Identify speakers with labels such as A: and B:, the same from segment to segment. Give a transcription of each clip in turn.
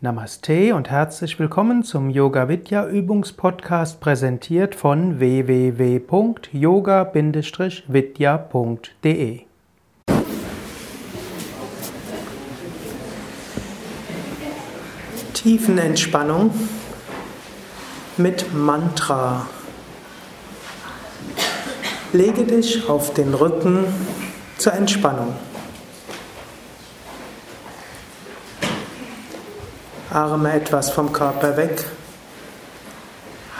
A: Namaste und herzlich willkommen zum Yoga Vidya Übungspodcast präsentiert von www.yoga-vidya.de. Tiefenentspannung mit Mantra. Lege dich auf den Rücken zur Entspannung. Arme etwas vom Körper weg,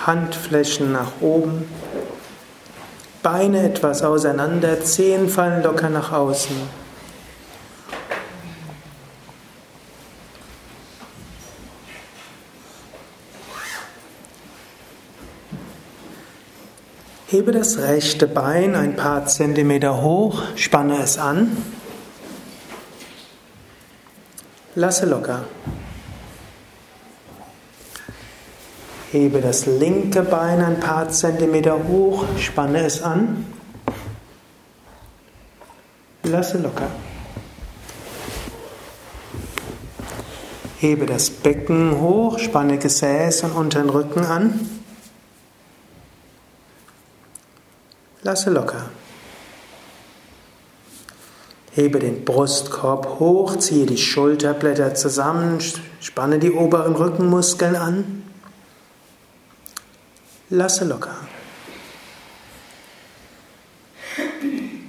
A: Handflächen nach oben, Beine etwas auseinander, Zehen fallen locker nach außen. Hebe das rechte Bein ein paar Zentimeter hoch, spanne es an, lasse locker. Hebe das linke Bein ein paar Zentimeter hoch, spanne es an, lasse locker. Hebe das Becken hoch, spanne Gesäß und unteren Rücken an. Lasse locker. Hebe den Brustkorb hoch, ziehe die Schulterblätter zusammen, spanne die oberen Rückenmuskeln an. Lasse locker.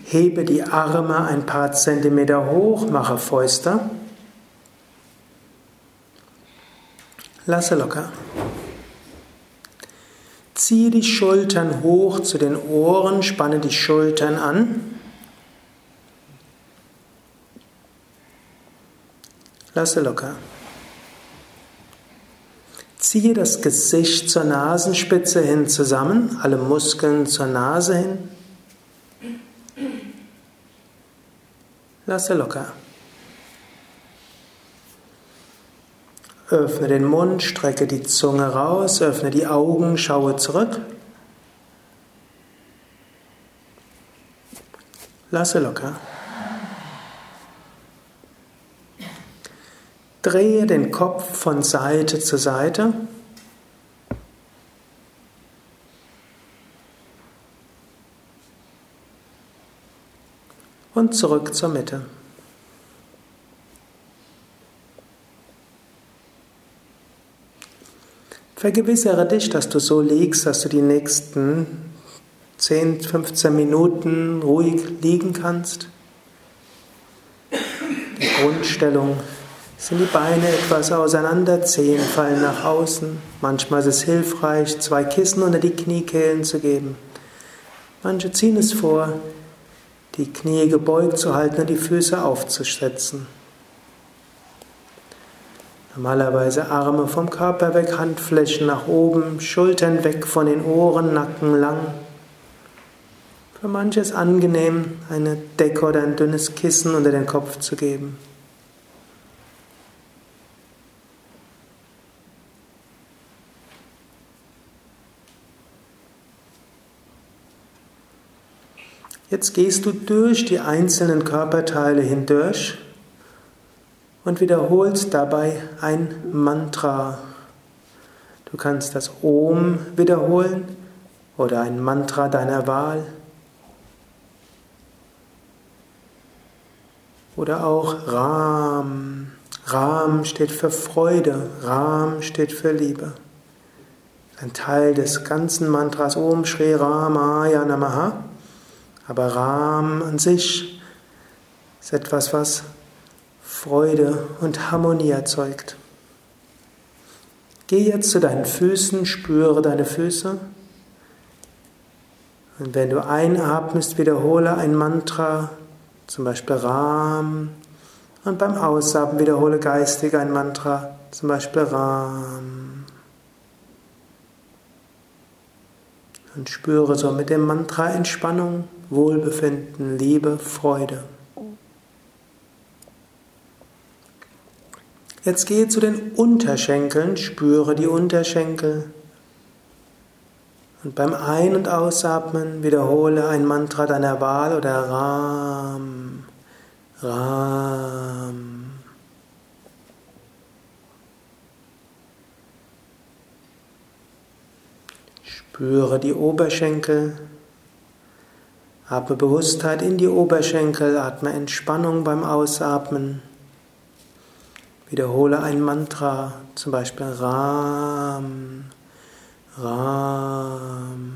A: Hebe die Arme ein paar Zentimeter hoch, mache Fäuste. Lasse locker. Ziehe die Schultern hoch zu den Ohren, spanne die Schultern an. Lasse locker. Ziehe das Gesicht zur Nasenspitze hin zusammen, alle Muskeln zur Nase hin. Lasse locker. Öffne den Mund, strecke die Zunge raus, öffne die Augen, schaue zurück. Lasse locker. Drehe den Kopf von Seite zu Seite. Und zurück zur Mitte. Vergewissere dich, dass du so liegst, dass du die nächsten 10, 15 Minuten ruhig liegen kannst. Die Grundstellung sind die Beine etwas auseinander, Zehen fallen nach außen. Manchmal ist es hilfreich, zwei Kissen unter die Kniekehlen zu geben. Manche ziehen es vor, die Knie gebeugt zu halten und die Füße aufzusetzen. Normalerweise Arme vom Körper weg, Handflächen nach oben, Schultern weg von den Ohren, Nacken lang. Für manche ist angenehm, eine Decke oder ein dünnes Kissen unter den Kopf zu geben. Jetzt gehst du durch die einzelnen Körperteile hindurch und wiederholst dabei ein Mantra. Du kannst das Om wiederholen oder ein Mantra deiner Wahl. Oder auch Ram. Ram steht für Freude, Ram steht für Liebe. Ein Teil des ganzen Mantras Om Shri Ramaya Namaha. Aber Ram an sich ist etwas, was Freude und Harmonie erzeugt. Geh jetzt zu deinen Füßen, spüre deine Füße. Und wenn du einatmest, wiederhole ein Mantra, zum Beispiel Ram. Und beim Ausatmen wiederhole geistig ein Mantra, zum Beispiel Ram. Und spüre so mit dem Mantra Entspannung, Wohlbefinden, Liebe, Freude. Jetzt gehe zu den Unterschenkeln, spüre die Unterschenkel. Und beim Ein- und Ausatmen wiederhole ein Mantra deiner Wahl oder Ram, Ram. Spüre die Oberschenkel. Atme Bewusstheit in die Oberschenkel, atme Entspannung beim Ausatmen. Wiederhole ein Mantra, zum Beispiel Ram, Ram.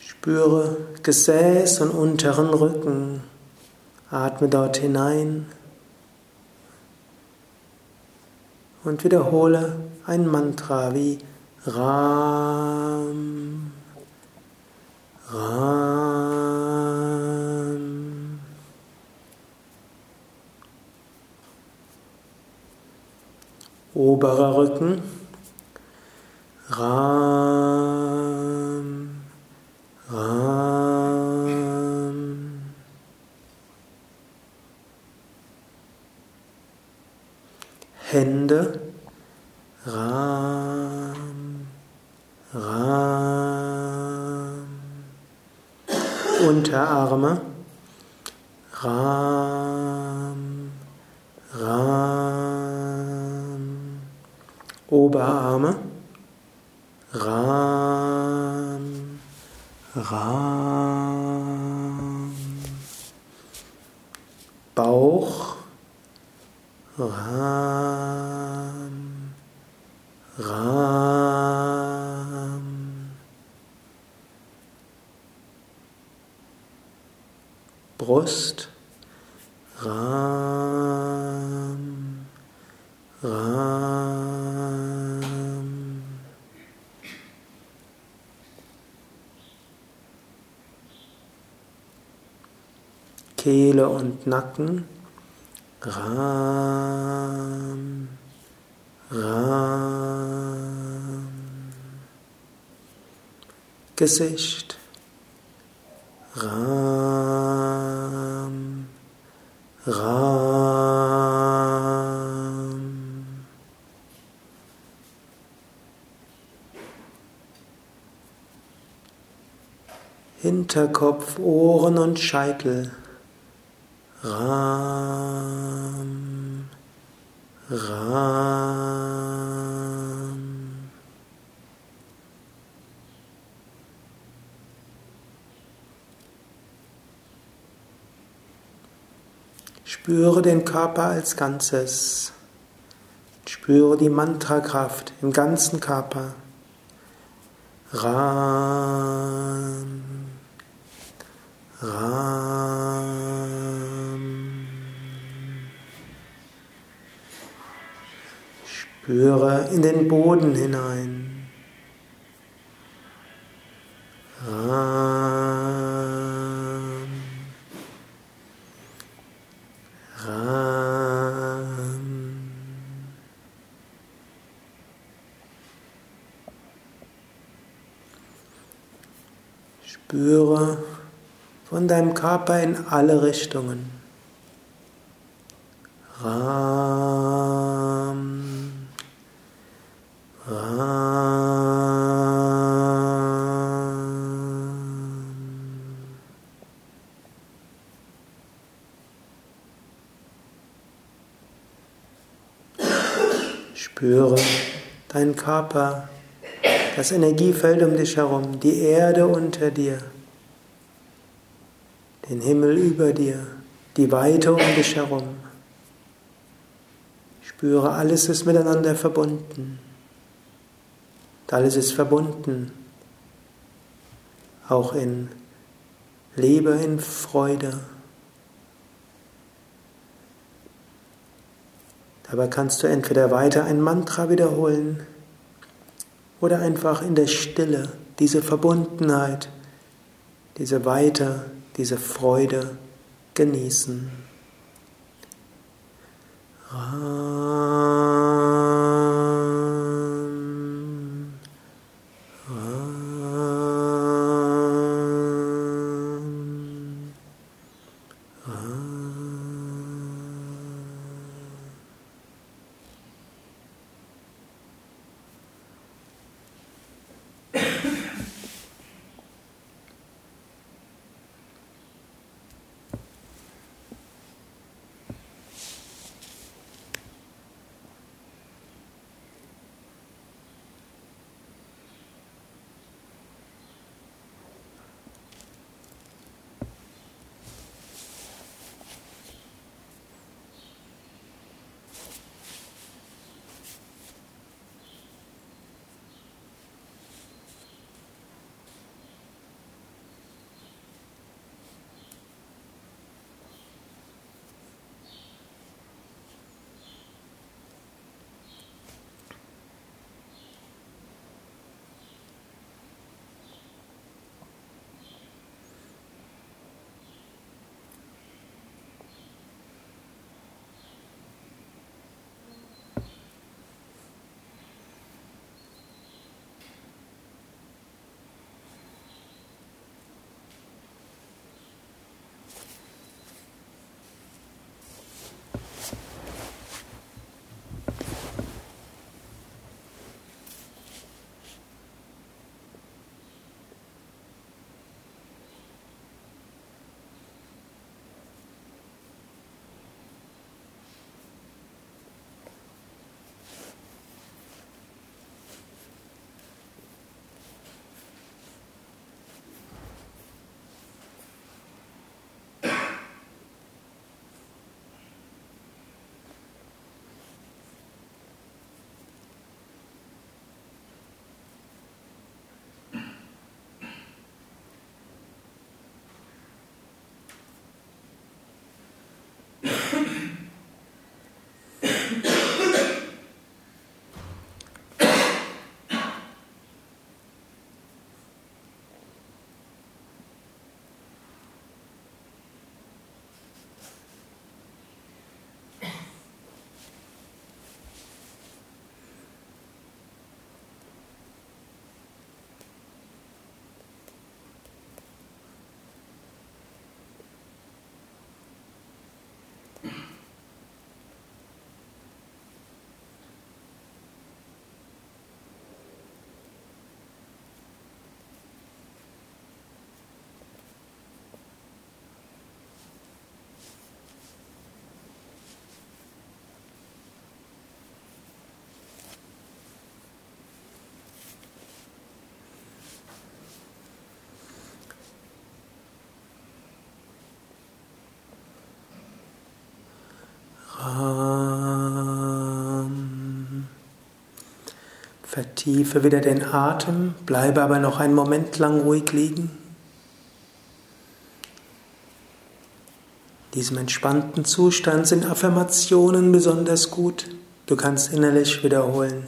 A: Spüre Gesäß und unteren Rücken. Atme dort hinein und wiederhole ein Mantra wie Ram, Ram. Oberer Rücken, Ram, Ram. Hände, Ram, Ram. Unterarme, Ram, Ram. Oberarme, Ram, Ram. Bauch, Ram, Ram. Brust, Ram, Ram. Kehle und Nacken, Ram, Ram. Gesicht, Ram, Ram. Hinterkopf, Ohren und Scheitel. Ram, Ram. Spüre den Körper als Ganzes. Spüre die Mantrakraft im ganzen Körper. Ram, Ram. Spüre in den Boden hinein. Ram, Spüre von deinem Körper in alle Richtungen. Ram, Ram. Spüre deinen Körper, das Energiefeld um dich herum, die Erde unter dir, den Himmel über dir, die Weite um dich herum. Spüre, alles ist miteinander verbunden. Alles ist verbunden, auch in Liebe, in Freude. Dabei kannst du entweder weiter ein Mantra wiederholen oder einfach in der Stille diese Verbundenheit, diese Weite, diese Freude genießen. Ram, Vertiefe wieder den Atem, bleibe aber noch einen Moment lang ruhig liegen. Diesem entspannten Zustand sind Affirmationen besonders gut. Du kannst innerlich wiederholen.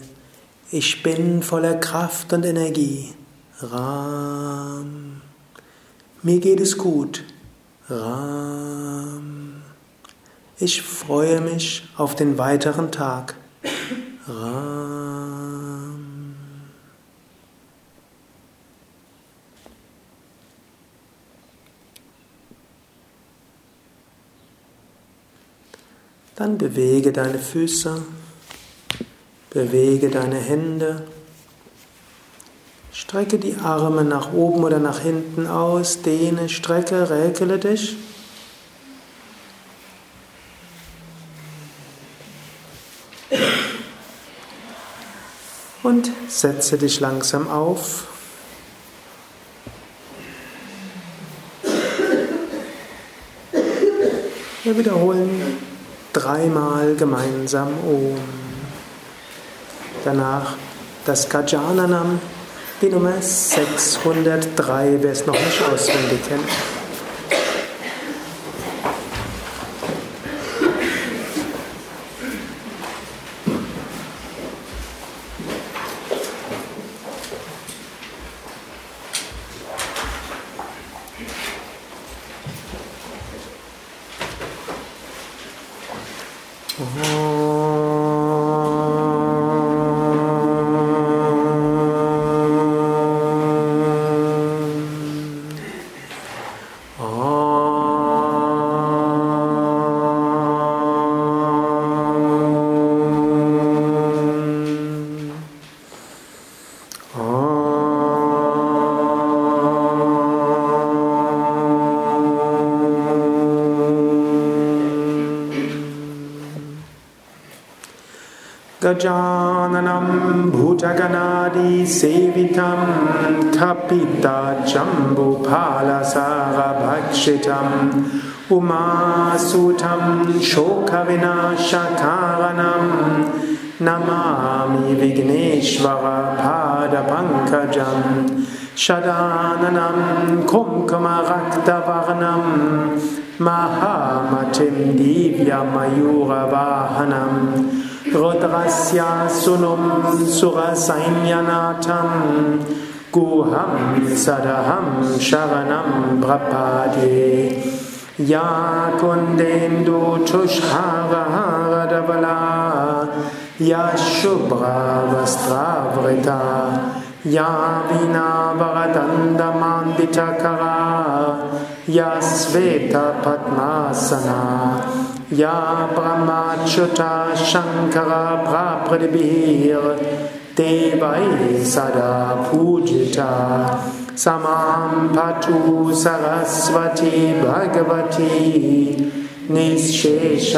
A: Ich bin voller Kraft und Energie. Ram. Mir geht es gut. Ram. Ich freue mich auf den weiteren Tag. Ram. Dann bewege deine Füße, bewege deine Hände, strecke die Arme nach oben oder nach hinten aus, dehne, strecke, räkele dich. Und setze dich langsam auf. Wir wiederholen dreimal gemeinsam Om. Danach das Gajananam, die Nummer 603, wer es noch nicht auswendig kennt. อ๋อ Sevitam Kapita Jambupala Sarabhakshitam Umasutam Shokavinashakaranam Namami Vigneshvara Padapankajam Shadananam Kumkamaraktavarnam Rudrasya Sunum Surasainyanatan Guham Sadaham Sharanam Prapade. Ya Kundendu Tushhara Davala Ya Shubhra Vastravrita Ya Vina Varadanda Manditakara Ya Sveta Padmasana या पमाच्युता शङ्ख भाफ ते वै सदा पूजिता। स मां पटु सरस्वती भगवती निःशेष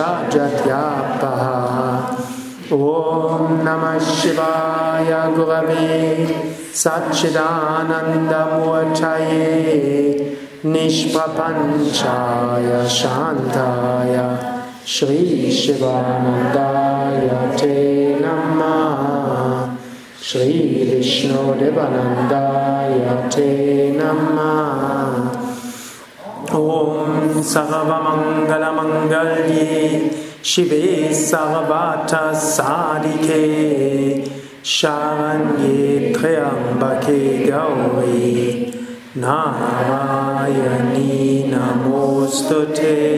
A: नमः शिवाय भुवी सच्चिदानन्दमुचये निष्पपञ्चाय शान्ताय। श्रीशिवानन्दाय ते नमः। श्रीविष्णुदेवानन्दाय ते नमः। ॐ सर्वमङ्गलमङ्गल्ये शिवे सह शान्ये त्र्यम्बके गौरी। नारायणी नामायनी ते।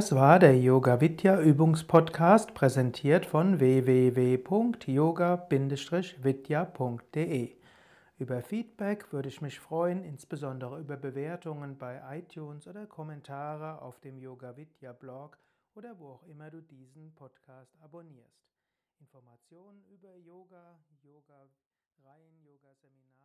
A: Das war der Yoga Vidya Übungspodcast, präsentiert von www.yoga-vidya.de. Über Feedback würde ich mich freuen, insbesondere über Bewertungen bei iTunes oder Kommentare auf dem Yoga Vidya Blog oder wo auch immer du diesen Podcast abonnierst. Informationen über Yoga, Yoga-Reihen, Yoga-Seminare